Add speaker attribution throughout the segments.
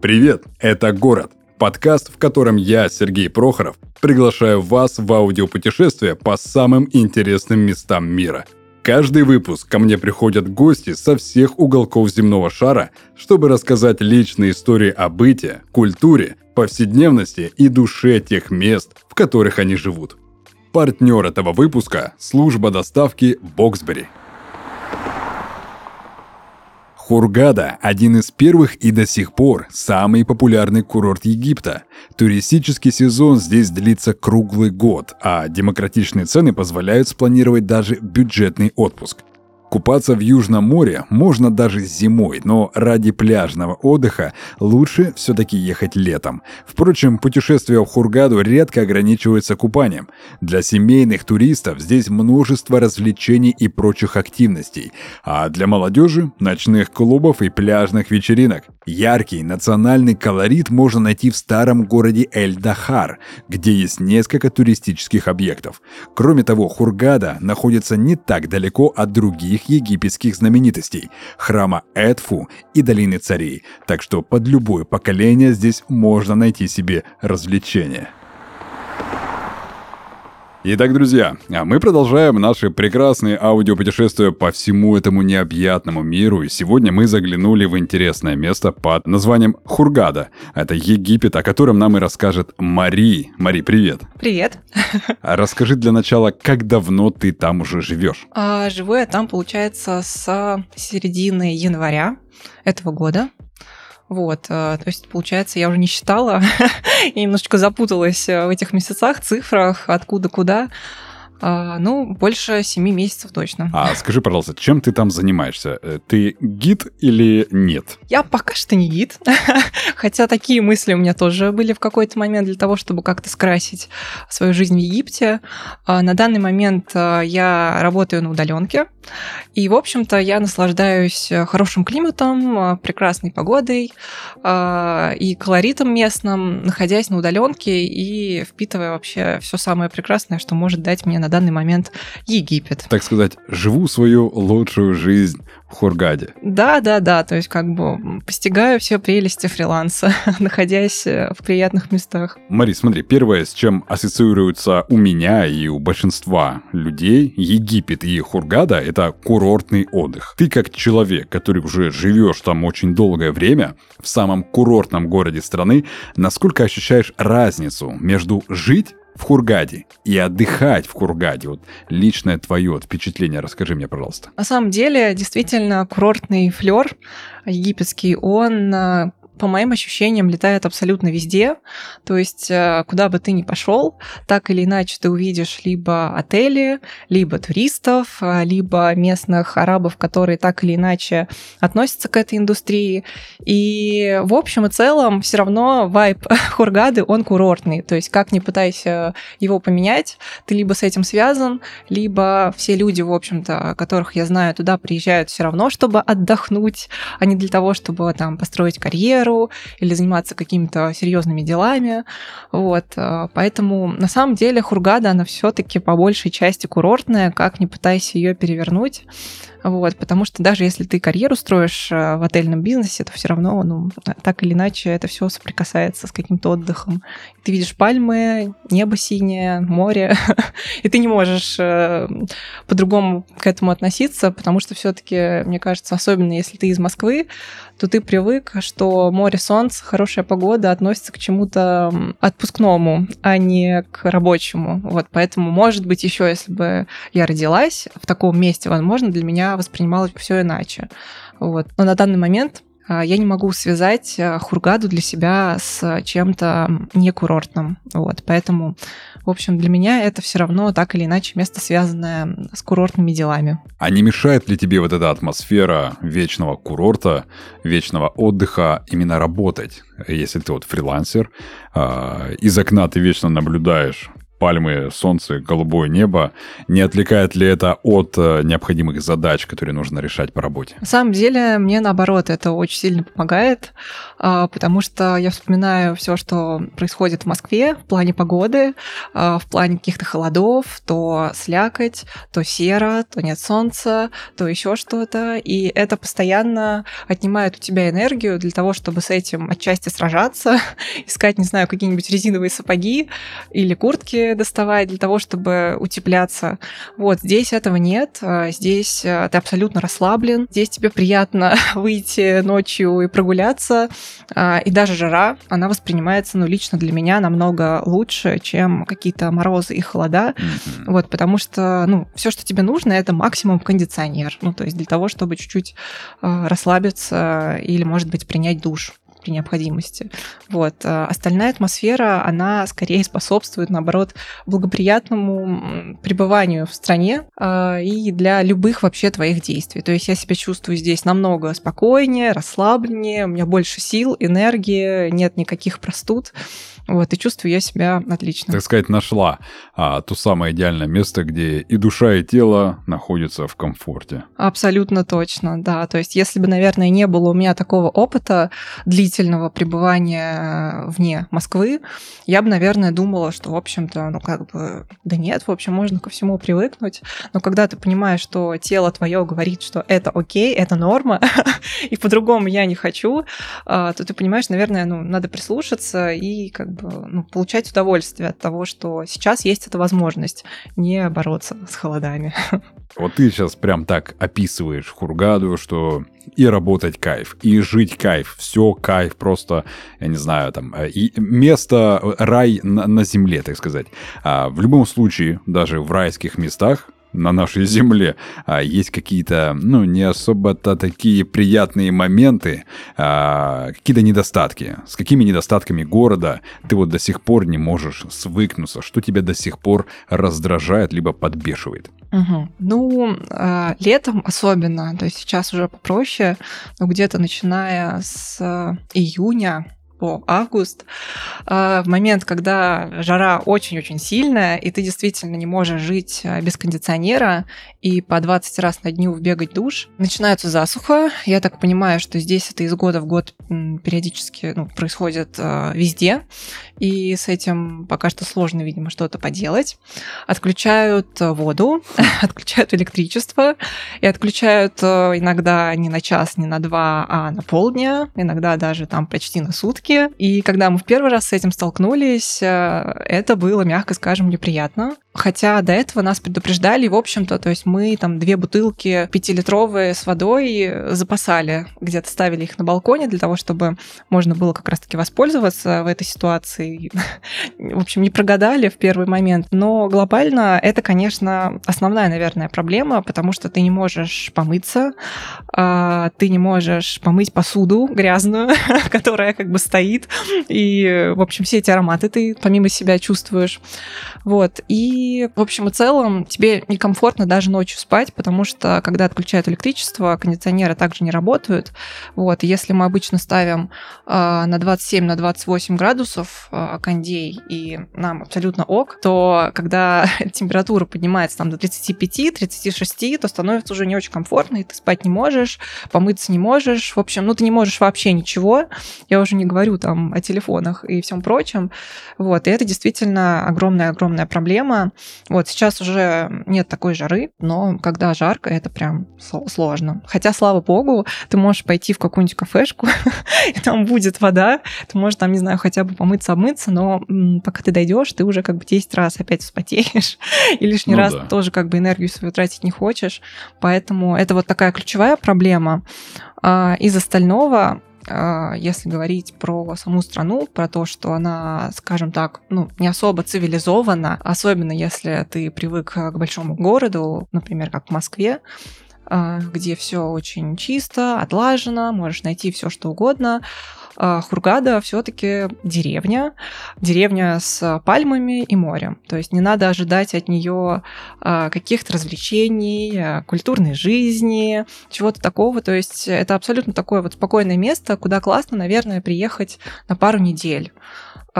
Speaker 1: Привет, это «Город» – подкаст, в котором я, Сергей Прохоров, приглашаю вас в аудиопутешествие по самым интересным местам мира. Каждый выпуск ко мне приходят гости со всех уголков земного шара, чтобы рассказать личные истории о быте, культуре, повседневности и душе тех мест, в которых они живут. Партнер этого выпуска – служба доставки Боксбери – Хургада – один из первых и до сих пор самый популярный курорт Египта. Туристический сезон здесь длится круглый год, а демократичные цены позволяют спланировать даже бюджетный отпуск. Купаться в Южном море можно даже зимой, но ради пляжного отдыха лучше все-таки ехать летом. Впрочем, путешествия в Хургаду редко ограничиваются купанием. Для семейных туристов здесь множество развлечений и прочих активностей, а для молодежи – ночных клубов и пляжных вечеринок. Яркий национальный колорит можно найти в старом городе Эль-Дахар, где есть несколько туристических объектов. Кроме того, Хургада находится не так далеко от других египетских знаменитостей – храма Эдфу и долины царей, так что под любое поколение здесь можно найти себе развлечения. Итак, друзья, а мы продолжаем наши прекрасные аудиопутешествия по всему этому необъятному миру, и сегодня мы заглянули в интересное место под названием Хургада. Это Египет, о котором нам и расскажет Мари. Мари, привет.
Speaker 2: Привет.
Speaker 1: А расскажи для начала, как давно ты там уже живешь?
Speaker 2: А, живу я там, получается, с середины января этого года. Вот, э, то есть, получается, я уже не считала, я немножечко запуталась э, в этих месяцах, цифрах, откуда куда. А, ну, больше семи месяцев точно.
Speaker 1: А скажи, пожалуйста, чем ты там занимаешься? Э, ты гид или нет?
Speaker 2: Я пока что не гид, хотя такие мысли у меня тоже были в какой-то момент для того, чтобы как-то скрасить свою жизнь в Египте. А, на данный момент а, я работаю на удаленке, и, в общем-то, я наслаждаюсь хорошим климатом, прекрасной погодой и колоритом местным, находясь на удаленке и впитывая вообще все самое прекрасное, что может дать мне на данный момент Египет.
Speaker 1: Так сказать, живу свою лучшую жизнь в Хургаде.
Speaker 2: Да, да, да, то есть как бы постигаю все прелести фриланса, находясь э, в приятных местах.
Speaker 1: Мари, смотри, первое, с чем ассоциируется у меня и у большинства людей Египет и Хургада, это курортный отдых. Ты как человек, который уже живешь там очень долгое время, в самом курортном городе страны, насколько ощущаешь разницу между жить в Хургаде и отдыхать в Хургаде? Вот личное твое впечатление расскажи мне, пожалуйста.
Speaker 2: На самом деле, действительно, курортный флер египетский, он э, по моим ощущениям, летает абсолютно везде. То есть, э, куда бы ты ни пошел, так или иначе ты увидишь либо отели, либо туристов, э, либо местных арабов, которые так или иначе относятся к этой индустрии. И в общем и целом все равно вайп Хургады, он курортный. То есть, как ни пытайся его поменять, ты либо с этим связан, либо все люди, в общем-то, которых я знаю, туда приезжают все равно, чтобы отдохнуть, а не для того, чтобы там построить карьеру, карьеру или заниматься какими-то серьезными делами. Вот. Э, поэтому на самом деле Хургада, она все-таки по большей части курортная, как не пытайся ее перевернуть. Вот, потому что даже если ты карьеру строишь э, в отельном бизнесе, то все равно, ну, так или иначе, это все соприкасается с каким-то отдыхом. Ты видишь пальмы, небо синее, море, и ты не можешь э, по-другому к этому относиться, потому что все-таки, мне кажется, особенно если ты из Москвы, то ты привык, что море, солнце, хорошая погода относится к чему-то отпускному, а не к рабочему. Вот, поэтому, может быть, еще если бы я родилась в таком месте, возможно, для меня воспринималось все иначе. Вот. Но на данный момент а, я не могу связать а, Хургаду для себя с чем-то некурортным. Вот, поэтому, в общем, для меня это все равно так или иначе место, связанное с курортными делами.
Speaker 1: А не мешает ли тебе вот эта атмосфера вечного курорта, вечного отдыха именно работать? Если ты вот фрилансер, а, из окна ты вечно наблюдаешь пальмы, солнце, голубое небо. Не отвлекает ли это от э, необходимых задач, которые нужно решать по работе?
Speaker 2: На самом деле, мне наоборот, это очень сильно помогает, а, потому что я вспоминаю все, что происходит в Москве в плане погоды, а, в плане каких-то холодов, то слякоть, то серо, то нет солнца, то еще что-то. И это постоянно отнимает у тебя энергию для того, чтобы с этим отчасти сражаться, искать, не знаю, какие-нибудь резиновые сапоги или куртки доставать для того, чтобы утепляться. Вот здесь этого нет. А, здесь ты абсолютно расслаблен. Здесь тебе приятно выйти ночью и прогуляться. А, и даже жара, она воспринимается, ну, лично для меня намного лучше, чем какие-то морозы и холода. Mm-hmm. Вот, потому что, ну, все, что тебе нужно, это максимум кондиционер. Ну, то есть для того, чтобы чуть-чуть расслабиться или, может быть, принять душ при необходимости. Вот. А остальная атмосфера, она скорее способствует, наоборот, благоприятному пребыванию в стране э, и для любых вообще твоих действий. То есть я себя чувствую здесь намного спокойнее, расслабленнее, у меня больше сил, энергии, нет никаких простуд. Вот, и чувствую я себя отлично.
Speaker 1: Так сказать, нашла а, то самое идеальное место, где и душа, и тело находятся в комфорте.
Speaker 2: Абсолютно точно, да. То есть, если бы, наверное, не было у меня такого опыта длительного пребывания вне Москвы, я бы, наверное, думала, что, в общем-то, ну, как бы, да нет, в общем, можно ко всему привыкнуть. Но когда ты понимаешь, что тело твое говорит, что это окей, это норма, и по-другому я не хочу, а, то ты понимаешь, наверное, ну, надо прислушаться и как бы ну, получать удовольствие от того, что сейчас есть эта возможность не бороться с холодами.
Speaker 1: Вот ты сейчас прям так описываешь Хургаду, что и работать кайф, и жить кайф, все кайф, просто, я не знаю, там, э, и место, э, рай на, на земле, так сказать. А в любом случае, даже в райских местах, на нашей земле а, есть какие-то, ну, не особо-то такие приятные моменты, а, какие-то недостатки. С какими недостатками города ты вот до сих пор не можешь свыкнуться? Что тебя до сих пор раздражает либо подбешивает?
Speaker 2: Угу. Ну, э, летом особенно, то есть сейчас уже попроще, но где-то начиная с июня, по август, а, в момент, когда жара очень-очень сильная, и ты действительно не можешь жить а, без кондиционера и по 20 раз на дню бегать душ, начинается засуха. Я так понимаю, что здесь это из года в год периодически ну, происходит а, везде, и с этим пока что сложно, видимо, что-то поделать. Отключают воду, отключают электричество, и отключают иногда не на час, не на два, а на полдня, иногда даже там почти на сутки поездки. И когда мы в первый раз с этим столкнулись, э, это было, мягко скажем, неприятно. Хотя до этого нас предупреждали, в общем-то, то есть мы там две бутылки пятилитровые с водой запасали, где-то ставили их на балконе для того, чтобы можно было как раз-таки воспользоваться в этой ситуации. В общем, не прогадали в первый момент. Но глобально это, конечно, основная, наверное, проблема, потому что ты не можешь помыться, а, ты не можешь помыть посуду грязную, которая как бы стоит, и, в общем, все эти ароматы ты помимо себя чувствуешь. Вот. И в общем и целом, тебе некомфортно даже ночью спать, потому что, когда отключают электричество, кондиционеры также не работают. Вот, если мы обычно ставим э, на 27, на 28 градусов э, кондей, и нам абсолютно ок, то когда температура поднимается там до 35-36, то становится уже не очень комфортно, и ты спать не можешь, помыться не можешь. В общем, ну ты не можешь вообще ничего. Я уже не говорю там о телефонах и всем прочем. Вот, и это действительно огромная-огромная проблема. Вот сейчас уже нет такой жары, но когда жарко, это прям сложно. Хотя, слава богу, ты можешь пойти в какую-нибудь кафешку, и там будет вода, ты можешь там, не знаю, хотя бы помыться, обмыться, но пока ты дойдешь, ты уже как бы 10 раз опять вспотеешь, и лишний ну, раз да. тоже как бы энергию свою тратить не хочешь. Поэтому это вот такая ключевая проблема. А, из остального если говорить про саму страну, про то, что она, скажем так, ну, не особо цивилизована, особенно если ты привык к большому городу, например, как в Москве, а, где все очень чисто, отлажено, можешь найти все что угодно. А, Хургада все-таки деревня, деревня с пальмами и морем. То есть не надо ожидать от нее а, каких-то развлечений, а, культурной жизни, чего-то такого. То есть это абсолютно такое вот спокойное место, куда классно, наверное, приехать на пару недель.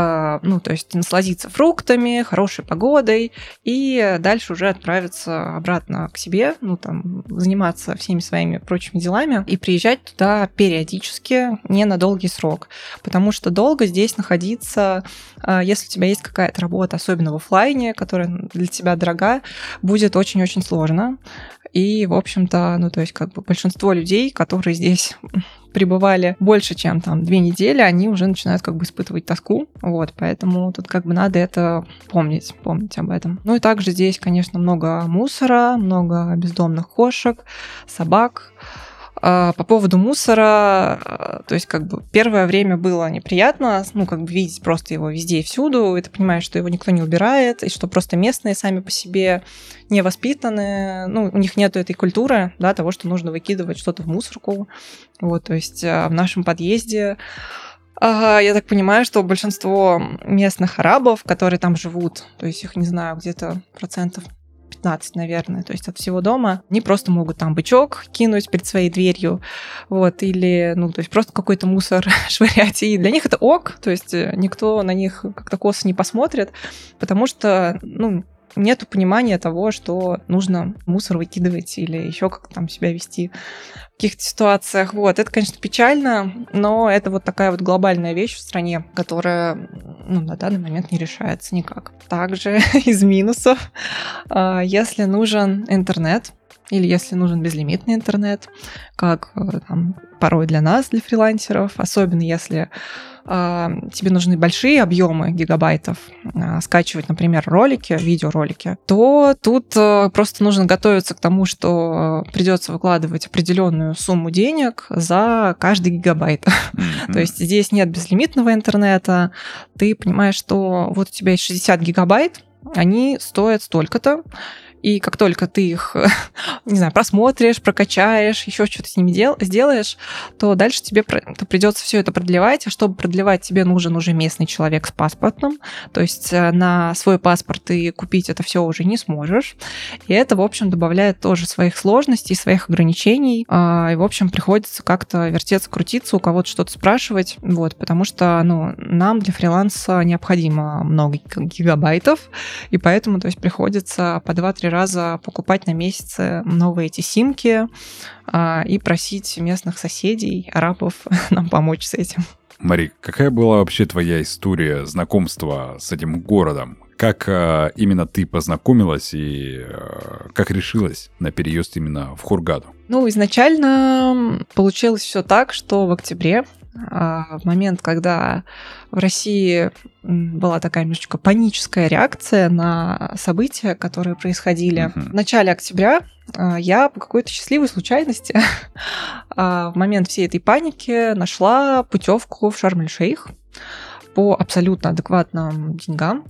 Speaker 2: А, ну, то есть насладиться фруктами, хорошей погодой, и дальше уже отправиться обратно к себе, ну, там, заниматься всеми своими прочими делами и приезжать туда периодически, не на долгий срок. Потому что долго здесь находиться, а, если у тебя есть какая-то работа, особенно в офлайне, которая для тебя дорога, будет очень-очень сложно. И, в общем-то, ну, то есть, как бы большинство людей, которые здесь пребывали больше, чем там две недели, они уже начинают как бы испытывать тоску. Вот, поэтому тут как бы надо это помнить, помнить об этом. Ну и также здесь, конечно, много мусора, много бездомных кошек, собак. А, по поводу мусора, а, то есть как бы первое время было неприятно, ну как бы видеть просто его везде и всюду, и ты понимаешь, что его никто не убирает, и что просто местные сами по себе не воспитаны, ну у них нет этой культуры, да, того, что нужно выкидывать что-то в мусорку, вот, то есть а, в нашем подъезде я так понимаю, что большинство местных арабов, которые там живут, то есть их, не знаю, где-то процентов 15, наверное, то есть от всего дома. Они просто могут там бычок кинуть перед своей дверью, вот, или, ну, то есть просто какой-то мусор швырять. И для них это ок, то есть э, никто на них как-то косо не посмотрит, потому что, ну, нету понимания того, что нужно мусор выкидывать или еще как там себя вести в каких-то ситуациях. Вот, это, конечно, печально, но это вот такая вот глобальная вещь в стране, которая ну, на данный момент не решается никак. Также из минусов, а, если нужен интернет, или если нужен безлимитный интернет, как э, там, порой для нас, для фрилансеров, особенно если тебе нужны большие объемы гигабайтов, э, скачивать, например, ролики, видеоролики, то тут э, просто нужно готовиться к тому, что придется выкладывать определенную сумму денег за каждый гигабайт. Mm-hmm. то есть здесь нет безлимитного интернета, ты понимаешь, что вот у тебя есть 60 гигабайт, они стоят столько-то, и как только ты их, не знаю, просмотришь, прокачаешь, еще что-то с ними дел, сделаешь, то дальше тебе то придется все это продлевать. А чтобы продлевать, тебе нужен уже местный человек с паспортом. То есть э, на свой паспорт ты купить это все уже не сможешь. И это, в общем, добавляет тоже своих сложностей, своих ограничений. А, и, в общем, приходится как-то вертеться, крутиться, у кого-то что-то спрашивать. Вот, потому что ну, нам для фриланса необходимо много гигабайтов. И поэтому, то есть, приходится по 2-3 три раза покупать на месяц новые эти симки а, и просить местных соседей, арабов, нам помочь с этим.
Speaker 1: Мари, какая была вообще твоя история знакомства с этим городом? Как э, именно ты познакомилась и э, как решилась на переезд именно в Хургаду?
Speaker 2: Ну, изначально получилось все так, что в октябре а, в момент, когда в России была такая немножечко паническая реакция на события, которые происходили. Uh-huh. В начале октября а, я по какой-то счастливой случайности а, в момент всей этой паники нашла путевку в Шарм-эль-Шейх по абсолютно адекватным деньгам.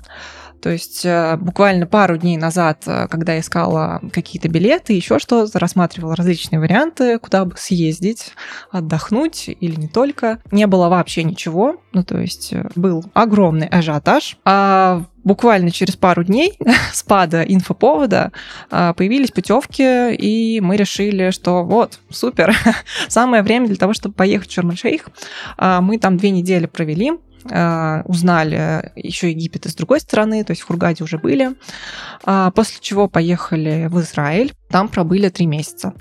Speaker 2: То есть э, буквально пару дней назад, э, когда искала какие-то билеты, еще что-то, рассматривала различные варианты, куда бы съездить, отдохнуть или не только, не было вообще ничего. Ну, то есть э, был огромный ажиотаж. А буквально через пару дней спада инфоповода появились путевки, и мы решили, что вот, супер, самое время для того, чтобы поехать в Шарм-эль-Шейх. Мы там две недели провели, а, узнали еще Египет и с другой стороны, то есть в Хургаде уже были, а, после чего поехали в Израиль, там пробыли три месяца.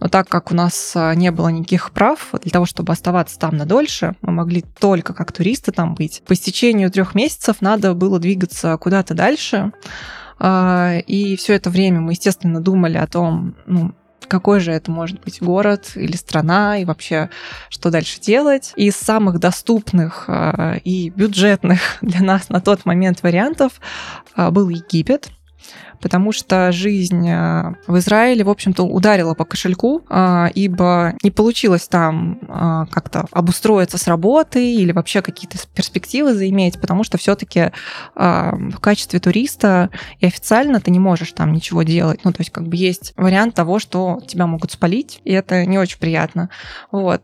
Speaker 2: Но так как у нас а, не было никаких прав, для того, чтобы оставаться там на дольше, мы могли только как туристы там быть. По истечению трех месяцев надо было двигаться куда-то дальше, и все это время мы, естественно, думали о том, ну, какой же это может быть город или страна, и вообще, что дальше делать. Из самых доступных э, и бюджетных для нас на тот момент вариантов э, был Египет потому что жизнь э, в Израиле, в общем-то, ударила по кошельку, э, ибо не получилось там э, как-то обустроиться с работой или вообще какие-то перспективы заиметь, потому что все-таки в качестве туриста и официально ты не можешь там ничего делать. Ну, то есть как бы есть вариант того, что тебя могут спалить, и это не очень приятно. Вот.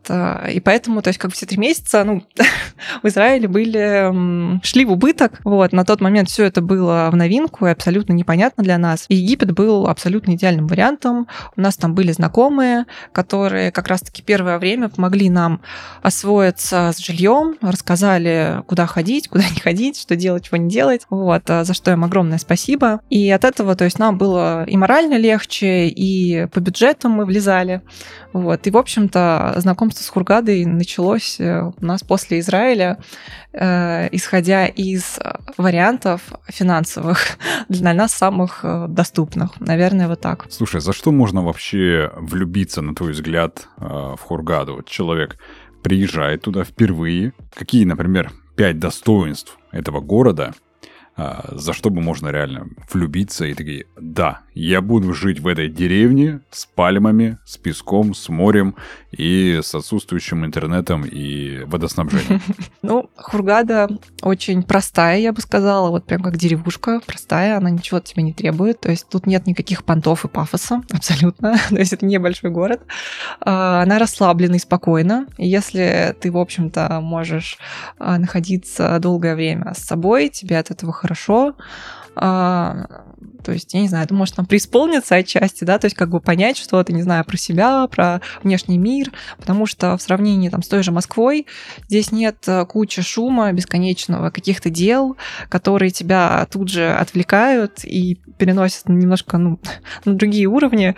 Speaker 2: И поэтому, то есть как все три месяца, ну, в Израиле были, шли в убыток. Вот. На тот момент все это было в новинку и абсолютно непонятно непонятно для нас. И Египет был абсолютно идеальным вариантом. У нас там были знакомые, которые как раз-таки первое время помогли нам освоиться с жильем, рассказали, куда ходить, куда не ходить, что делать, чего не делать. Вот, а за что им огромное спасибо. И от этого, то есть нам было и морально легче, и по бюджетам мы влезали. Вот. И, в общем-то, знакомство с Хургадой началось э, у нас после Израиля, э, исходя из вариантов финансовых для нас самых э, доступных. Наверное, вот так.
Speaker 1: Слушай, за что можно вообще влюбиться, на твой взгляд, э, в Хургаду? Вот человек приезжает туда впервые. Какие, например, пять достоинств этого города – за что бы можно реально влюбиться и такие, да, я буду жить в этой деревне с пальмами, с песком, с морем и с отсутствующим интернетом и водоснабжением.
Speaker 2: Ну, Хургада очень простая, я бы сказала, вот прям как деревушка, простая, она ничего от тебя не требует, то есть тут нет никаких понтов и пафоса, абсолютно, то есть это небольшой город. А, она расслаблена и спокойна, если ты, в общем-то, можешь а, находиться долгое время с собой, тебе от этого хорошо. А, то есть, я не знаю, ты можешь там преисполниться отчасти, да, то есть как бы понять что-то, не знаю, про себя, про внешний мир, потому что в сравнении там с той же Москвой здесь нет э, кучи шума бесконечного, каких-то дел, которые тебя тут же отвлекают и переносят немножко ну, на другие уровни,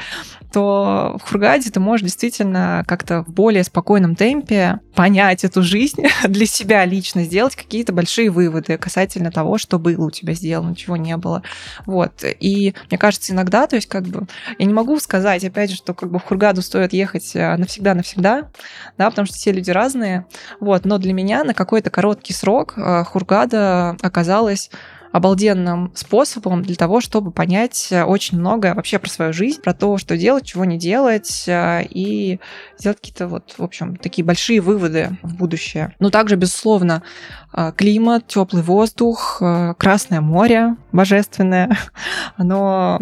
Speaker 2: то в Хургаде ты можешь действительно как-то в более спокойном темпе понять эту жизнь для себя лично, сделать какие-то большие выводы касательно того, что было у тебя сделано, чего не было. Вот. И мне кажется, иногда, то есть как бы, я не могу сказать, опять же, что как бы в Хургаду стоит ехать э, навсегда-навсегда, да, потому что все люди разные, вот, но для меня на какой-то короткий срок э, Хургада оказалась обалденным способом для того, чтобы понять э, очень многое вообще про свою жизнь, про то, что делать, чего не делать, э, и сделать какие-то вот, в общем, такие большие выводы в будущее. Но также, безусловно, э, климат, теплый воздух, Красное море божественное, оно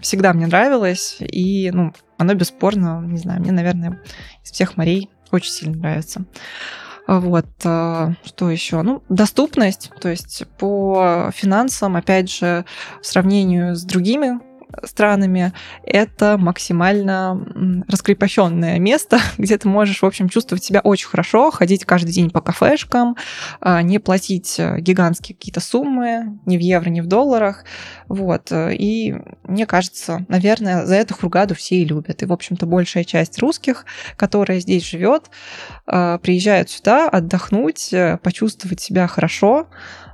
Speaker 2: всегда мне нравилось, и, ну, оно бесспорно, не знаю, мне, наверное, из всех морей очень сильно нравится. Вот, э, что еще? Ну, доступность, то есть по финансам, опять же, в сравнении с другими странами, это максимально раскрепощенное место, где ты можешь, в общем, чувствовать себя очень хорошо, ходить каждый день по кафешкам, а, не платить э, гигантские какие-то суммы, ни в евро, ни в долларах. Вот. И мне кажется, наверное, за эту Хургаду все и любят. И, в общем-то, большая часть русских, которая здесь живет, а, приезжают сюда отдохнуть, э, почувствовать себя хорошо,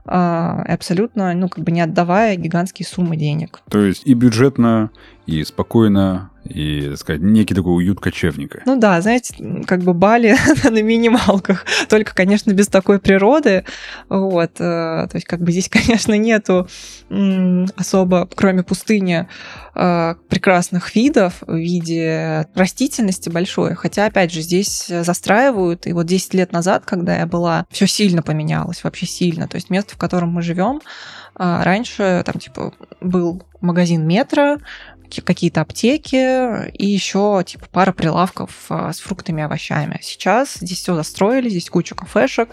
Speaker 2: абсолютно, ну, как бы не отдавая гигантские суммы денег.
Speaker 1: То есть и бюджетно, и спокойно, и, так сказать, некий такой уют кочевника.
Speaker 2: Ну да, знаете, как бы Бали на минималках, только, конечно, без такой природы, вот, э, то есть как бы здесь, конечно, нету особо, кроме пустыни, э, прекрасных видов в виде растительности большой, хотя, опять же, здесь застраивают, и вот 10 лет назад, когда я была, все сильно поменялось, вообще сильно, то есть место, в котором мы живем, а раньше там типа был магазин метро, какие-то аптеки и еще типа пара прилавков а, с фруктами и овощами. Сейчас здесь все застроили, здесь куча кафешек,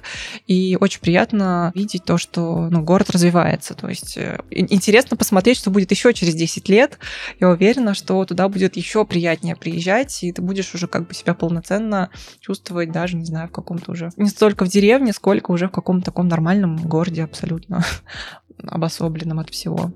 Speaker 2: и очень приятно видеть то, что ну, город развивается. То есть э, интересно посмотреть, что будет еще через 10 лет. Я уверена, что туда будет еще приятнее приезжать, и ты будешь уже как бы себя полноценно чувствовать даже, не знаю, в каком-то уже... Не столько в деревне, сколько уже в каком-то таком нормальном городе абсолютно обособленном от всего.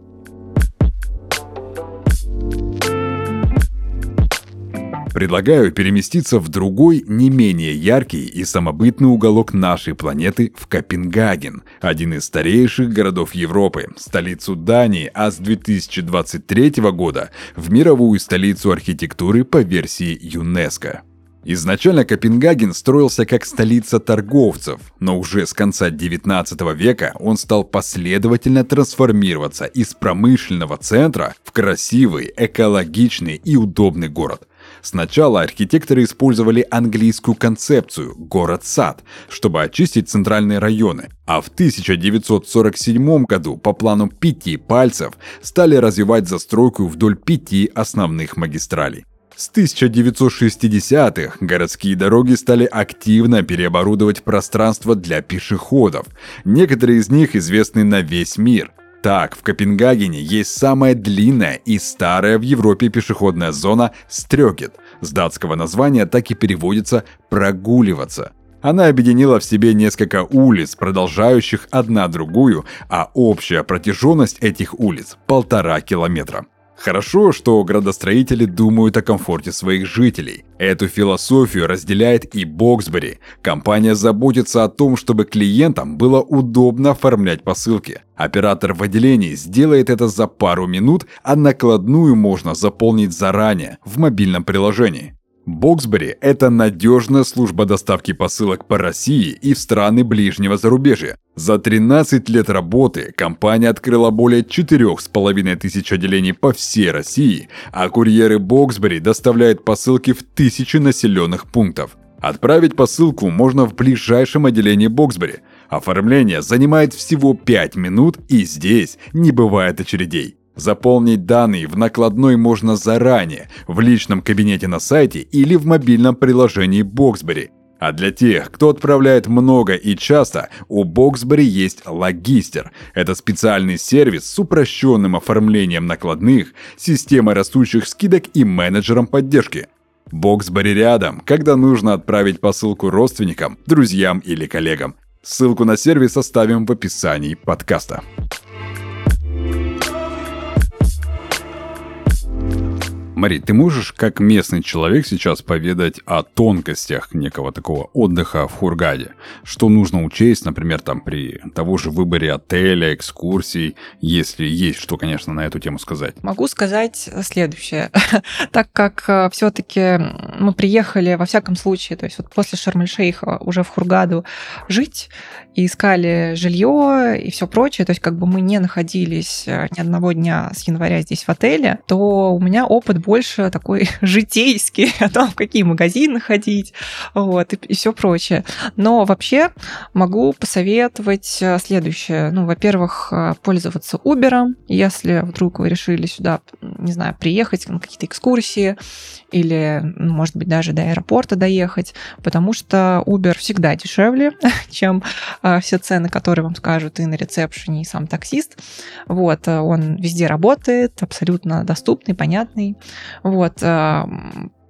Speaker 1: Предлагаю переместиться в другой, не менее яркий и самобытный уголок нашей планеты в Копенгаген, один из старейших городов Европы, столицу Дании, а с 2023 года в мировую столицу архитектуры по версии ЮНЕСКО. Изначально Копенгаген строился как столица торговцев, но уже с конца 19 века он стал последовательно трансформироваться из промышленного центра в красивый, экологичный и удобный город. Сначала архитекторы использовали английскую концепцию «город-сад», чтобы очистить центральные районы, а в 1947 году по плану пяти пальцев стали развивать застройку вдоль пяти основных магистралей. С 1960-х городские дороги стали активно переоборудовать пространство для пешеходов. Некоторые из них известны на весь мир. Так, в Копенгагене есть самая длинная и старая в Европе пешеходная зона Стрёгет. С датского названия так и переводится «прогуливаться». Она объединила в себе несколько улиц, продолжающих одна другую, а общая протяженность этих улиц – полтора километра. Хорошо, что градостроители думают о комфорте своих жителей. Эту философию разделяет и Боксбери. Компания заботится о том, чтобы клиентам было удобно оформлять посылки. Оператор в отделении сделает это за пару минут, а накладную можно заполнить заранее в мобильном приложении. Боксбери – это надежная служба доставки посылок по России и в страны ближнего зарубежья. За 13 лет работы компания открыла более 4,5 тысяч отделений по всей России, а курьеры Боксбери доставляют посылки в тысячи населенных пунктов. Отправить посылку можно в ближайшем отделении Боксбери. Оформление занимает всего 5 минут и здесь не бывает очередей. Заполнить данные в накладной можно заранее, в личном кабинете на сайте или в мобильном приложении Boxberry. А для тех, кто отправляет много и часто, у Boxberry есть Логистер. Это специальный сервис с упрощенным оформлением накладных, системой растущих скидок и менеджером поддержки. Boxberry рядом, когда нужно отправить посылку родственникам, друзьям или коллегам. Ссылку на сервис оставим в описании подкаста. Мари, ты можешь как местный человек сейчас поведать о тонкостях некого такого отдыха в Хургаде? Что нужно учесть, например, там при того же выборе отеля, экскурсий, если есть что, конечно, на эту тему сказать?
Speaker 2: Могу сказать следующее. так как э, все-таки мы приехали, во всяком случае, то есть вот после Шарм-эль-Шейха уже в Хургаду жить, и искали жилье и все прочее, то есть как бы мы не находились э, ни одного дня с января здесь в отеле, то у меня опыт больше такой житейский, о том, в какие магазины ходить, вот, и, и все прочее. Но вообще могу посоветовать э, следующее. Ну, во-первых, э, пользоваться Uber, если вдруг вы решили сюда, не знаю, приехать на какие-то экскурсии или, ну, может быть, даже до аэропорта доехать, потому что Uber всегда дешевле, чем а, все цены, которые вам скажут и на ресепшене, и сам таксист. Вот, э, он везде работает, абсолютно доступный, понятный. Вот, а,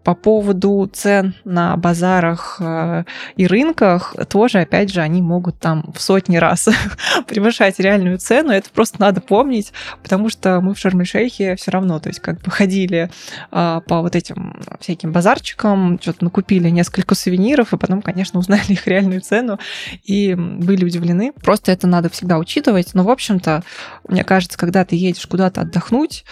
Speaker 2: по поводу цен на базарах э, и рынках, тоже, опять же, они могут там в сотни раз превышать реальную цену. Это просто надо помнить, потому что мы в Шарм-эль-Шейхе все равно, то есть как бы ходили э, по вот этим всяким базарчикам, что-то накупили несколько сувениров, и потом, конечно, узнали их реальную цену и были удивлены. Просто это надо всегда учитывать. Но, в общем-то, мне кажется, когда ты едешь куда-то отдохнуть,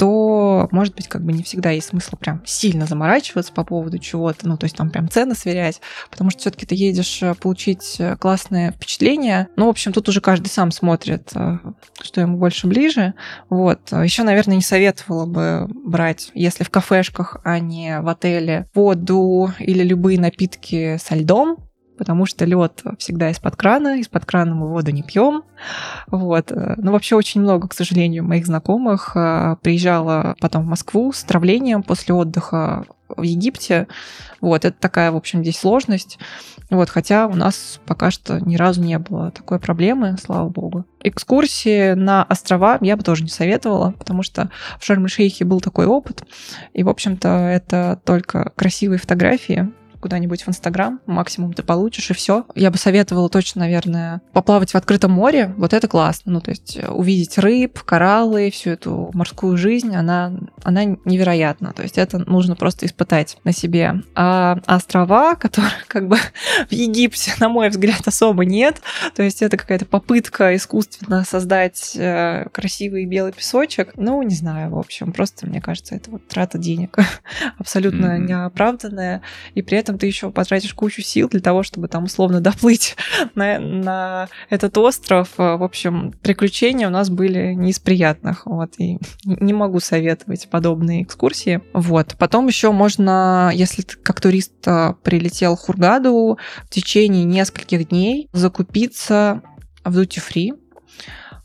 Speaker 2: то, может быть, как бы не всегда есть смысл прям сильно заморачиваться по поводу чего-то, ну, то есть там прям цены сверять, потому что все-таки ты едешь э, получить э, классное впечатление. Ну, в общем, тут уже каждый сам смотрит, э, что ему больше ближе. Вот. Еще, наверное, не советовала бы брать, если в кафешках, а не в отеле, воду или любые напитки со льдом, потому что лед всегда из-под крана, из-под крана мы воду не пьем. Вот. Ну, вообще очень много, к сожалению, моих знакомых э, приезжала потом в Москву с травлением после отдыха в Египте. Вот, это такая, в общем, здесь сложность. Вот, хотя у нас пока что ни разу не было такой проблемы, слава богу. Экскурсии на острова я бы тоже не советовала, потому что в Шарм-эль-Шейхе был такой опыт, и, в общем-то, это только красивые фотографии, куда-нибудь в Инстаграм, максимум ты получишь, и все. Я бы советовала точно, наверное, поплавать в открытом море. Вот это классно. Ну, то есть э, увидеть рыб, кораллы, всю эту морскую жизнь, она, она невероятна. То есть это нужно просто испытать на себе. А острова, которых как бы в Египте, на мой взгляд, особо нет. То есть это какая-то попытка искусственно создать э, красивый белый песочек. Ну, не знаю, в общем, просто, мне кажется, это вот трата денег абсолютно mm-hmm. неоправданная. И при этом этом ты еще потратишь кучу сил для того, чтобы там условно доплыть на, на этот остров. Э, в общем, приключения у нас были не из приятных. Вот, и не могу советовать подобные экскурсии. Вот. Потом еще можно, если ты как турист э, прилетел в Хургаду, в течение нескольких дней закупиться в duty free,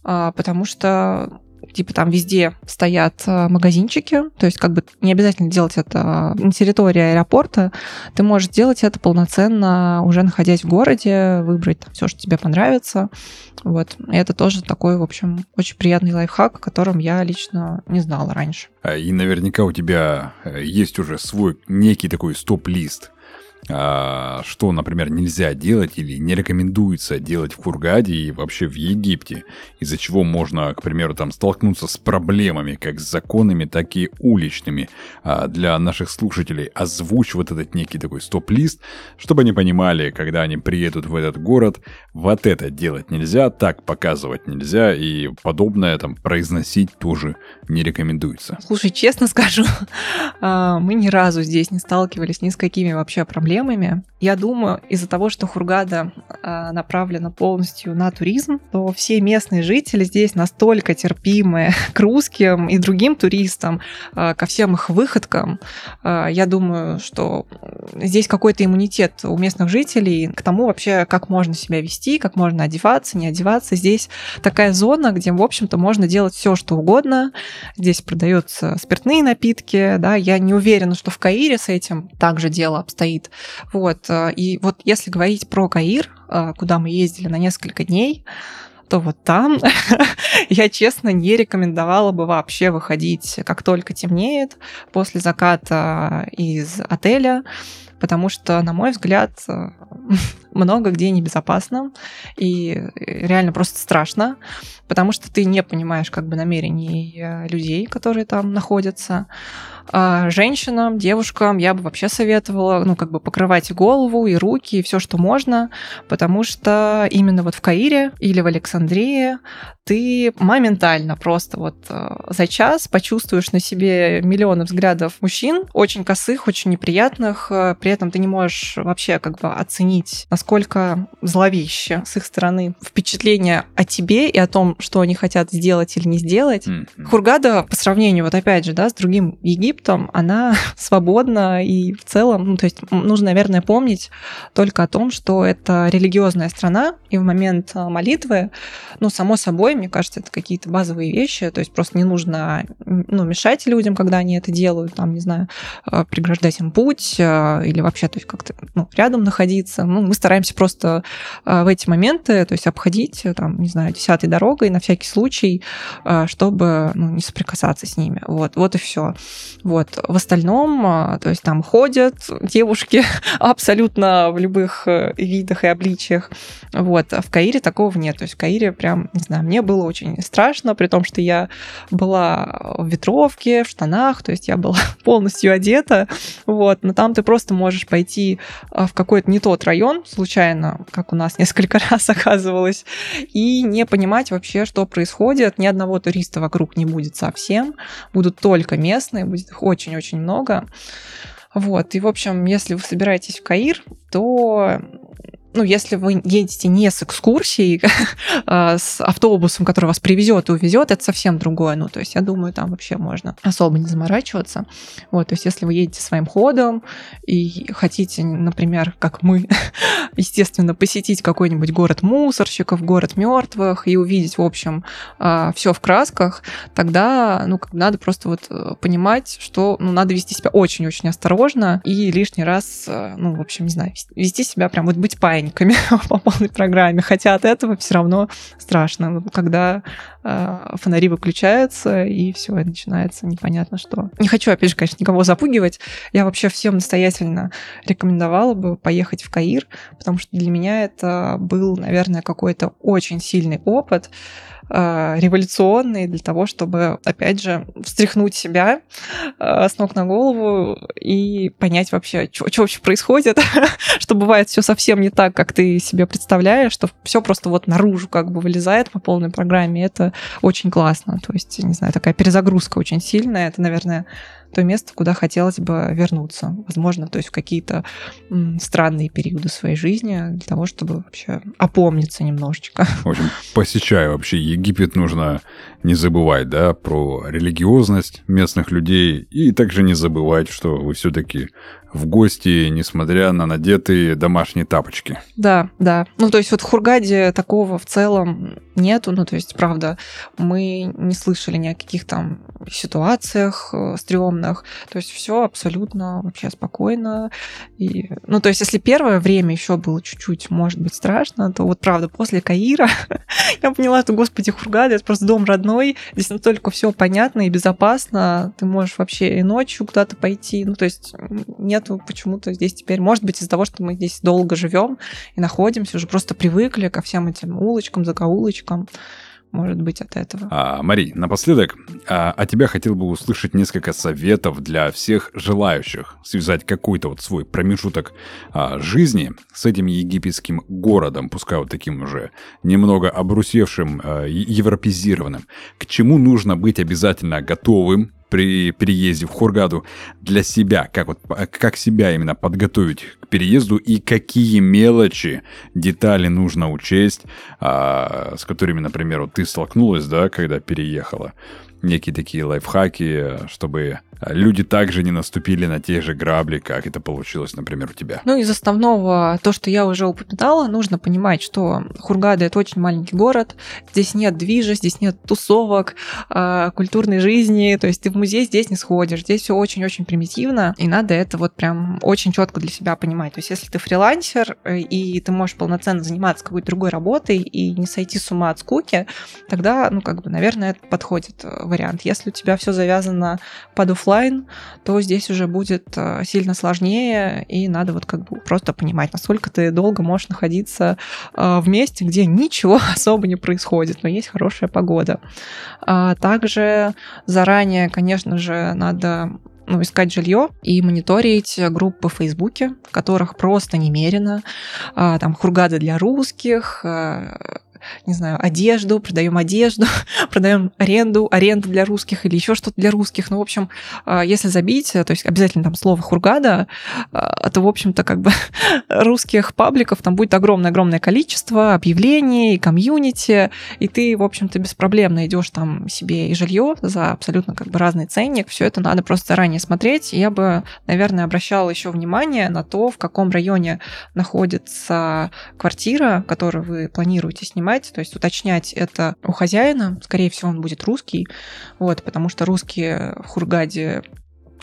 Speaker 2: потому что типа там везде стоят э, магазинчики, то есть как бы не обязательно делать это на территории аэропорта, ты можешь делать это полноценно, уже находясь в городе, выбрать все, что тебе понравится. Вот. И это тоже такой, в общем, очень приятный лайфхак, о котором я лично не знала раньше.
Speaker 1: А, и наверняка у тебя э, есть уже свой некий такой стоп-лист что, например, нельзя делать или не рекомендуется делать в Хургаде и вообще в Египте, из-за чего можно, к примеру, там столкнуться с проблемами, как с законами, так и уличными. А для наших слушателей озвучь вот этот некий такой стоп-лист, чтобы они понимали, когда они приедут в этот город, вот это делать нельзя, так показывать нельзя, и подобное там произносить тоже не рекомендуется.
Speaker 2: Слушай, честно скажу, а, мы ни разу здесь не сталкивались ни с какими вообще проблемами проблемами. Я думаю, из-за того, что Хургада а, направлена полностью на туризм, то все местные жители здесь настолько терпимы к русским и другим туристам, а, ко всем их выходкам. А, я думаю, что здесь какой-то иммунитет у местных жителей к тому вообще, как можно себя вести, как можно одеваться, не одеваться. Здесь такая зона, где, в общем-то, можно делать все, что угодно. Здесь продаются спиртные напитки, да, я не уверена, что в Каире с этим также дело обстоит. Вот. Э, и вот если говорить про Каир, э, куда мы ездили на несколько дней, то вот там я, честно, не рекомендовала бы вообще выходить, как только темнеет, после заката из отеля, потому что, на мой взгляд, э, много где небезопасно и реально просто страшно, потому что ты не понимаешь как бы намерений людей, которые там находятся. А женщинам, девушкам я бы вообще советовала, ну, как бы покрывать голову, и руки, и все, что можно, потому что именно вот в Каире или в Александрии ты моментально просто вот э, за час почувствуешь на себе миллионы взглядов мужчин, очень косых, очень неприятных, э, при этом ты не можешь вообще как бы оценить, насколько зловеще с их стороны впечатление о тебе и о том, что они хотят сделать или не сделать. Mm-hmm. Хургада по сравнению, вот опять же, да, с другим Египтом, она свободна и в целом, ну, то есть нужно, наверное, помнить только о том, что это религиозная страна, и в момент э, молитвы, ну, само собой, мне кажется, это какие-то базовые вещи, то есть просто не нужно ну, мешать людям, когда они это делают, там, не знаю, э, преграждать им путь э, или вообще, то есть как-то ну, рядом находиться. Ну, мы стараемся просто э, в эти моменты, то есть обходить, там, не знаю, десятой дорогой на всякий случай, чтобы ну, не соприкасаться с ними. Вот, вот и все. Вот. В остальном, то есть там ходят девушки абсолютно в любых видах и обличиях. Вот. А в Каире такого нет. То есть в Каире прям, не знаю, мне было очень страшно, при том, что я была в ветровке, в штанах, то есть я была полностью одета, вот, но там ты просто можешь пойти в какой-то не тот район, случайно, как у нас несколько раз оказывалось, и не понимать вообще, что происходит, ни одного туриста вокруг не будет совсем, будут только местные, будет их очень-очень много. Вот, и, в общем, если вы собираетесь в Каир, то ну, если вы едете не с экскурсией, а с автобусом, который вас привезет и увезет, это совсем другое. Ну, то есть, я думаю, там вообще можно особо не заморачиваться. Вот, то есть, если вы едете своим ходом и хотите, например, как мы, естественно, посетить какой-нибудь город мусорщиков, город мертвых и увидеть, в общем, а, все в красках, тогда, ну, надо просто вот э, понимать, что, ну, надо вести себя очень-очень осторожно и лишний раз, э, ну, в общем, не знаю, вести себя прям вот быть паинькой охранниками по полной программе. Хотя от этого все равно страшно, когда э, фонари выключаются и все, начинается непонятно что. Не хочу, опять же, конечно, никого запугивать. Я вообще всем настоятельно рекомендовала бы поехать в Каир, потому что для меня это был, наверное, какой-то очень сильный опыт. Революционный для того, чтобы, опять же, встряхнуть себя э, с ног на голову и понять вообще, что вообще происходит, что бывает все совсем не так, как ты себе представляешь, что все просто вот наружу как бы вылезает по полной программе. Это очень классно. То есть, не знаю, такая перезагрузка очень сильная. Это, наверное, то место, куда хотелось бы вернуться. Возможно, то есть в какие-то странные периоды своей жизни для того, чтобы вообще опомниться немножечко.
Speaker 1: В общем, посещая вообще Египет, нужно не забывать, да, про религиозность местных людей и также не забывать, что вы все-таки в гости, несмотря на надетые домашние тапочки.
Speaker 2: Да, да. Ну, то есть вот в Хургаде такого в целом нету. Ну, то есть, правда, мы не слышали ни о каких там ситуациях э, стрёмных. То есть все абсолютно вообще спокойно. И, ну, то есть, если первое время еще было чуть-чуть, может быть, страшно, то вот правда, после Каира я поняла, что, господи, Хургада, это просто дом родной. Здесь настолько все понятно и безопасно. Ты можешь вообще и ночью куда-то пойти. Ну, то есть нету почему-то здесь теперь, может быть, из-за того, что мы здесь долго живем и находимся, уже просто привыкли ко всем этим улочкам, закоулочкам может быть, от этого.
Speaker 1: А, Мари, напоследок, а, от тебя хотел бы услышать несколько советов для всех желающих связать какой-то вот свой промежуток а, жизни с этим египетским городом, пускай вот таким уже немного обрусевшим, а, европезированным. К чему нужно быть обязательно готовым при переезде в Хургаду для себя, как вот как себя именно подготовить к переезду и какие мелочи, детали нужно учесть, а, с которыми, например, вот ты столкнулась, да, когда переехала, некие такие лайфхаки, чтобы люди также не наступили на те же грабли, как это получилось, например, у тебя.
Speaker 2: Ну, из основного, то, что я уже упоминала, нужно понимать, что Хургада – это очень маленький город, здесь нет движа, здесь нет тусовок, э, культурной жизни, то есть ты в музей здесь не сходишь, здесь все очень-очень примитивно, и надо это вот прям очень четко для себя понимать. То есть если ты фрилансер, э, и ты можешь полноценно заниматься какой-то другой работой и не сойти с ума от скуки, тогда, ну, как бы, наверное, подходит э, вариант. Если у тебя все завязано под офлайн, то здесь уже будет э, сильно сложнее, и надо вот как бы просто понимать, насколько ты долго можешь находиться э, в месте, где ничего особо не происходит, но есть хорошая погода. А также заранее, конечно же, надо ну, искать жилье и мониторить группы в Фейсбуке, которых просто немерено. А, там хургады для русских, не знаю, одежду, продаем одежду, продаем аренду, аренду для русских или еще что-то для русских. Ну, в общем, а, если забить, то есть обязательно там слово хургада, а, то, в общем-то, как бы русских пабликов там будет огромное-огромное количество объявлений, комьюнити, и ты, в общем-то, без проблем найдешь там себе и жилье за абсолютно как бы разный ценник. Все это надо просто заранее смотреть. Я бы, наверное, обращала еще внимание на то, в каком районе находится квартира, которую вы планируете снимать, уточнять, то есть уточнять это у хозяина, скорее всего, он будет русский, вот, потому что русские в Хургаде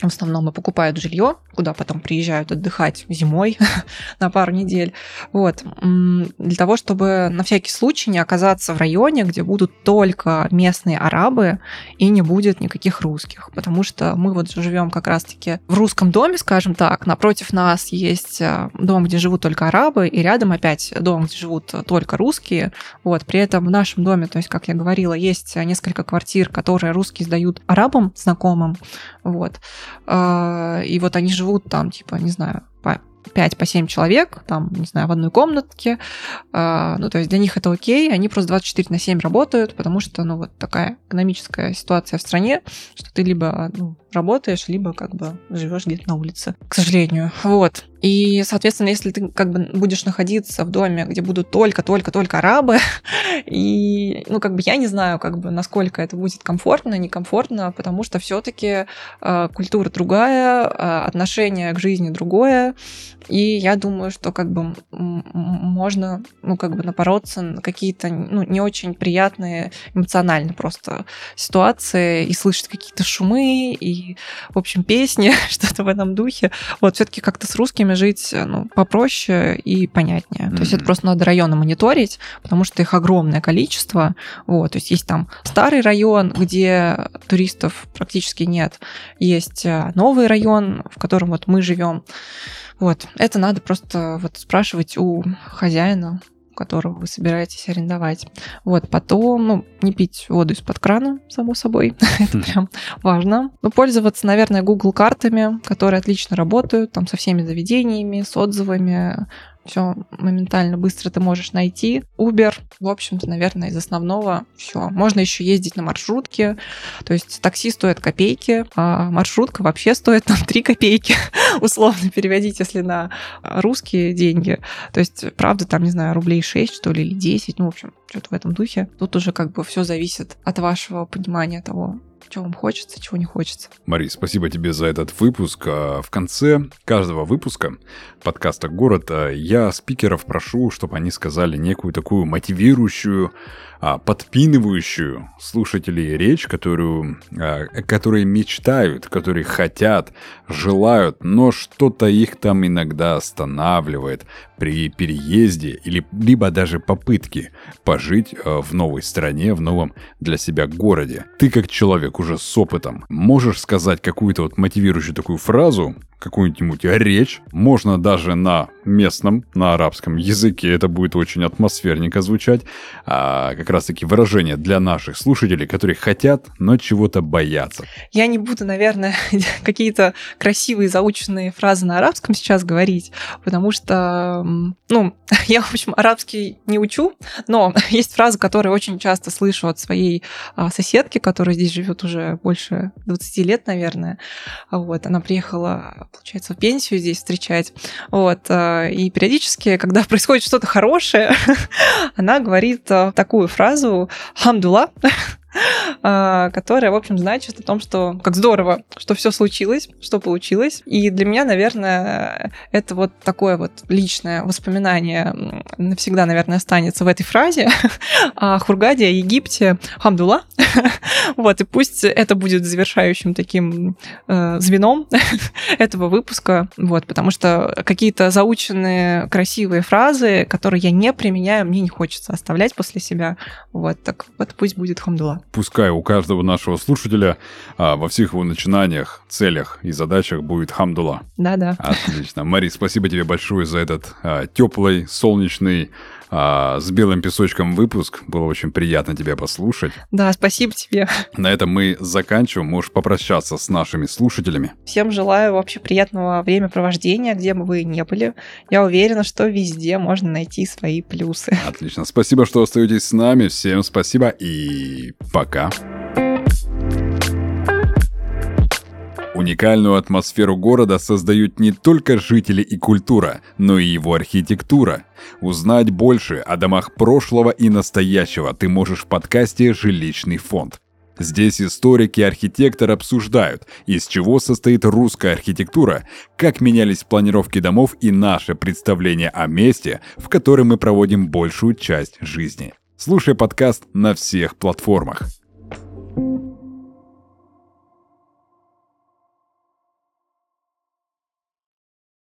Speaker 2: в основном и покупают жилье, куда потом приезжают отдыхать зимой на пару недель. Вот. Для того, чтобы на всякий случай не оказаться в районе, где будут только местные арабы и не будет никаких русских. Потому что мы вот живем как раз-таки в русском доме, скажем так. Напротив нас есть э, дом, где живут только арабы, и рядом опять дом, где живут только русские. Вот. При этом в нашем доме, то есть, как я говорила, есть несколько квартир, которые русские сдают арабам знакомым. Вот. А, и вот они живут там, типа, не знаю, по 5 по 7 человек, там, не знаю, в одной комнатке. А, ну, то есть для них это окей, они просто 24 на 7 работают, потому что, ну, вот такая экономическая ситуация в стране, что ты либо ну, работаешь, либо как бы живешь где-то на улице, к сожалению. Вот. И, соответственно, если ты как бы будешь находиться в доме, где будут только-только-только арабы, и, ну, как бы я не знаю, как бы, насколько это будет комфортно, некомфортно, потому что все-таки э, культура другая, э, отношение к жизни другое, и я думаю, что как бы можно, ну, как бы напороться на какие-то, ну, не очень приятные эмоционально просто ситуации и слышать какие-то шумы и, в общем, песни, что-то в этом духе. Вот все-таки как-то с русскими районами жить э, ну, попроще и понятнее. Mm-hmm. То есть это просто надо районы мониторить, потому что их огромное количество. Вот, то есть есть там старый район, где туристов практически нет. Есть э, новый район, в котором вот мы живем. Вот, это надо просто вот спрашивать у хозяина, которого вы собираетесь арендовать. Вот, потом, ну, не пить воду из-под крана, само собой, это прям важно. Ну, пользоваться, наверное, Google картами, которые отлично работают, там, со всеми заведениями, с отзывами, все моментально быстро ты можешь найти. Uber, в общем-то, наверное, из основного все. Можно еще ездить на маршрутке, то есть такси стоит копейки, а маршрутка вообще стоит там 3 копейки, условно переводить, если на русские деньги. То есть, правда, там, не знаю, рублей 6, что ли, или 10, ну, в общем, что-то в этом духе. Тут уже как бы все зависит от вашего понимания того, что вам хочется, чего не хочется.
Speaker 1: Мари, спасибо тебе за этот выпуск. А, в конце каждого выпуска подкаста «Город» а, я спикеров прошу, чтобы они сказали некую такую мотивирующую, а, подпинывающую слушателей речь, которую, которые мечтают, которые хотят, желают, но что-то их там иногда останавливает при переезде или либо даже попытке пожить в новой стране, в новом для себя городе. Ты как человек уже с опытом. Можешь сказать какую-то вот мотивирующую такую фразу, какую-нибудь речь, можно даже на местном, на арабском языке, это будет очень атмосферненько звучать, а как раз-таки выражение для наших слушателей, которые хотят, но чего-то боятся.
Speaker 2: Я не буду, наверное, какие-то красивые заученные фразы на арабском сейчас говорить, потому что, ну, я, в общем, арабский не учу, но есть фраза, которую очень часто слышу от своей а, соседки, которая здесь живет уже больше 20 лет, наверное. Вот, она приехала получается, в пенсию здесь встречать. Вот. Э, и периодически, когда происходит что-то хорошее, она говорит э, такую фразу «Хамдула», которая, в общем, значит о том, что как здорово, что все случилось, что получилось. И для меня, наверное, это вот такое вот личное воспоминание навсегда, наверное, останется в этой фразе о Хургаде, о Египте, Хамдула. Вот, и пусть это будет завершающим таким э, звеном этого выпуска, вот, потому что какие-то заученные красивые фразы, которые я не применяю, мне не хочется оставлять после себя. Вот, так вот пусть будет Хамдула
Speaker 1: пускай у каждого нашего слушателя а, во всех его начинаниях, целях и задачах будет хамдула.
Speaker 2: Да-да.
Speaker 1: Отлично. Мари, спасибо тебе большое за этот а, теплый, солнечный, а, с белым песочком выпуск. Было очень приятно тебя послушать.
Speaker 2: Да, спасибо тебе.
Speaker 1: На этом мы заканчиваем. Можешь попрощаться с нашими слушателями.
Speaker 2: Всем желаю вообще приятного времяпровождения, где бы вы ни были. Я уверена, что везде можно найти свои плюсы.
Speaker 1: Отлично. Спасибо, что остаетесь с нами. Всем спасибо и пока. Уникальную атмосферу города создают не только жители и культура, но и его архитектура. Узнать больше о домах прошлого и настоящего ты можешь в подкасте «Жилищный фонд». Здесь историки и архитектор обсуждают, из чего состоит русская архитектура, как менялись планировки домов и наше представление о месте, в котором мы проводим большую часть жизни. Слушай подкаст на всех платформах.